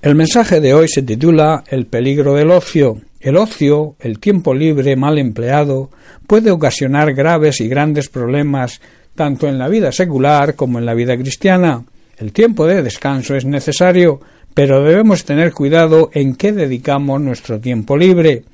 El mensaje de hoy se titula El peligro del ocio. El ocio, el tiempo libre mal empleado, puede ocasionar graves y grandes problemas tanto en la vida secular como en la vida cristiana. El tiempo de descanso es necesario, pero debemos tener cuidado en qué dedicamos nuestro tiempo libre.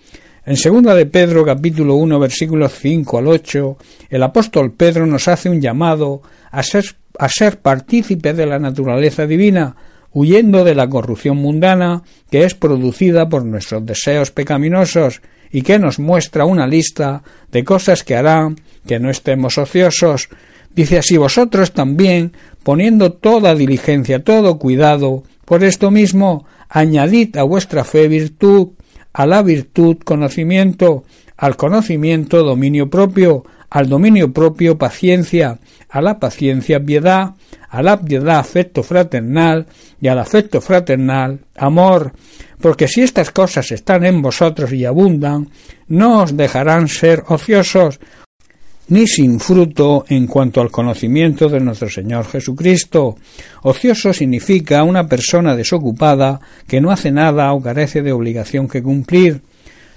En segunda de Pedro capítulo 1 versículos 5 al 8, el apóstol Pedro nos hace un llamado a ser, a ser partícipe de la naturaleza divina, huyendo de la corrupción mundana que es producida por nuestros deseos pecaminosos y que nos muestra una lista de cosas que harán que no estemos ociosos. Dice así vosotros también, poniendo toda diligencia, todo cuidado, por esto mismo, añadid a vuestra fe virtud, a la virtud conocimiento, al conocimiento dominio propio, al dominio propio paciencia, a la paciencia piedad, a la piedad afecto fraternal y al afecto fraternal amor, porque si estas cosas están en vosotros y abundan, no os dejarán ser ociosos, ni sin fruto en cuanto al conocimiento de nuestro Señor Jesucristo. Ocioso significa una persona desocupada que no hace nada o carece de obligación que cumplir.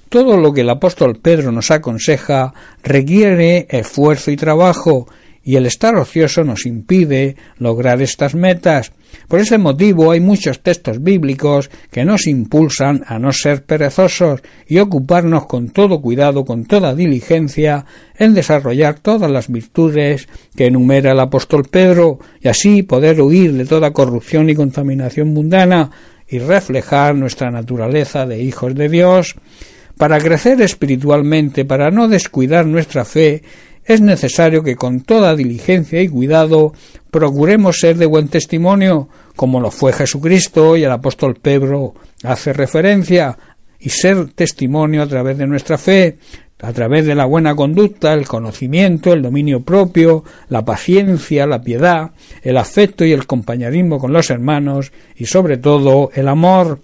Todo lo que el apóstol Pedro nos aconseja requiere esfuerzo y trabajo, y el estar ocioso nos impide lograr estas metas. Por ese motivo hay muchos textos bíblicos que nos impulsan a no ser perezosos y ocuparnos con todo cuidado, con toda diligencia, en desarrollar todas las virtudes que enumera el apóstol Pedro, y así poder huir de toda corrupción y contaminación mundana y reflejar nuestra naturaleza de hijos de Dios. Para crecer espiritualmente, para no descuidar nuestra fe, es necesario que con toda diligencia y cuidado procuremos ser de buen testimonio, como lo fue Jesucristo y el apóstol Pedro hace referencia, y ser testimonio a través de nuestra fe, a través de la buena conducta, el conocimiento, el dominio propio, la paciencia, la piedad, el afecto y el compañerismo con los hermanos y sobre todo el amor.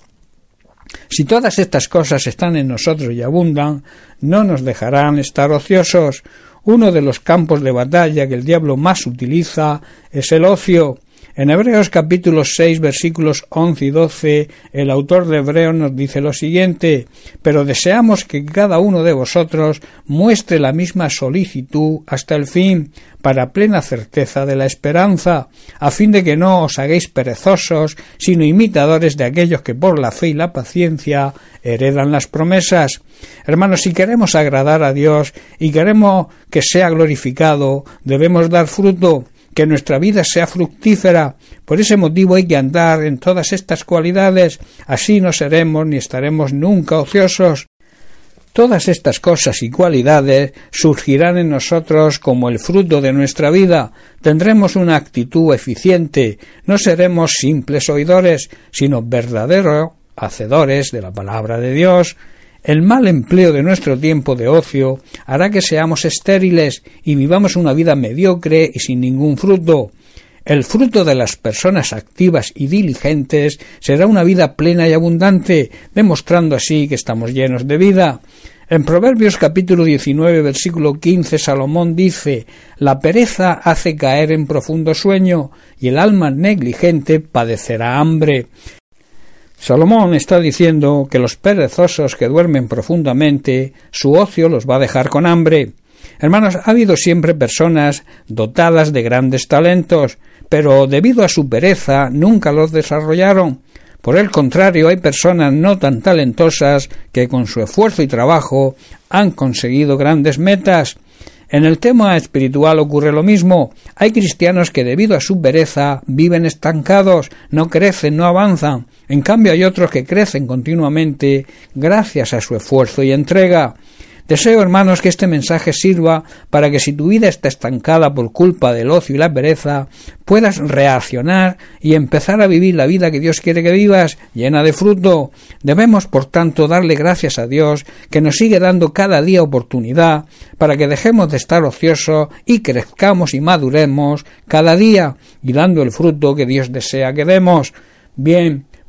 Si todas estas cosas están en nosotros y abundan, no nos dejarán estar ociosos, uno de los campos de batalla que el diablo más utiliza es el ocio. En Hebreos capítulo 6 versículos 11 y 12 el autor de Hebreos nos dice lo siguiente pero deseamos que cada uno de vosotros muestre la misma solicitud hasta el fin para plena certeza de la esperanza a fin de que no os hagáis perezosos sino imitadores de aquellos que por la fe y la paciencia heredan las promesas Hermanos, si queremos agradar a Dios y queremos que sea glorificado, debemos dar fruto, que nuestra vida sea fructífera. Por ese motivo hay que andar en todas estas cualidades, así no seremos ni estaremos nunca ociosos. Todas estas cosas y cualidades surgirán en nosotros como el fruto de nuestra vida. Tendremos una actitud eficiente, no seremos simples oidores, sino verdaderos hacedores de la palabra de Dios. El mal empleo de nuestro tiempo de ocio hará que seamos estériles y vivamos una vida mediocre y sin ningún fruto. El fruto de las personas activas y diligentes será una vida plena y abundante, demostrando así que estamos llenos de vida. En Proverbios capítulo 19 versículo 15 Salomón dice La pereza hace caer en profundo sueño y el alma negligente padecerá hambre. Salomón está diciendo que los perezosos que duermen profundamente, su ocio los va a dejar con hambre. Hermanos, ha habido siempre personas dotadas de grandes talentos, pero debido a su pereza nunca los desarrollaron. Por el contrario, hay personas no tan talentosas que con su esfuerzo y trabajo han conseguido grandes metas. En el tema espiritual ocurre lo mismo. Hay cristianos que debido a su pereza viven estancados, no crecen, no avanzan. En cambio hay otros que crecen continuamente gracias a su esfuerzo y entrega. Deseo, hermanos, que este mensaje sirva para que si tu vida está estancada por culpa del ocio y la pereza, puedas reaccionar y empezar a vivir la vida que Dios quiere que vivas, llena de fruto. Debemos, por tanto, darle gracias a Dios, que nos sigue dando cada día oportunidad para que dejemos de estar ociosos y crezcamos y maduremos cada día y dando el fruto que Dios desea que demos. Bien,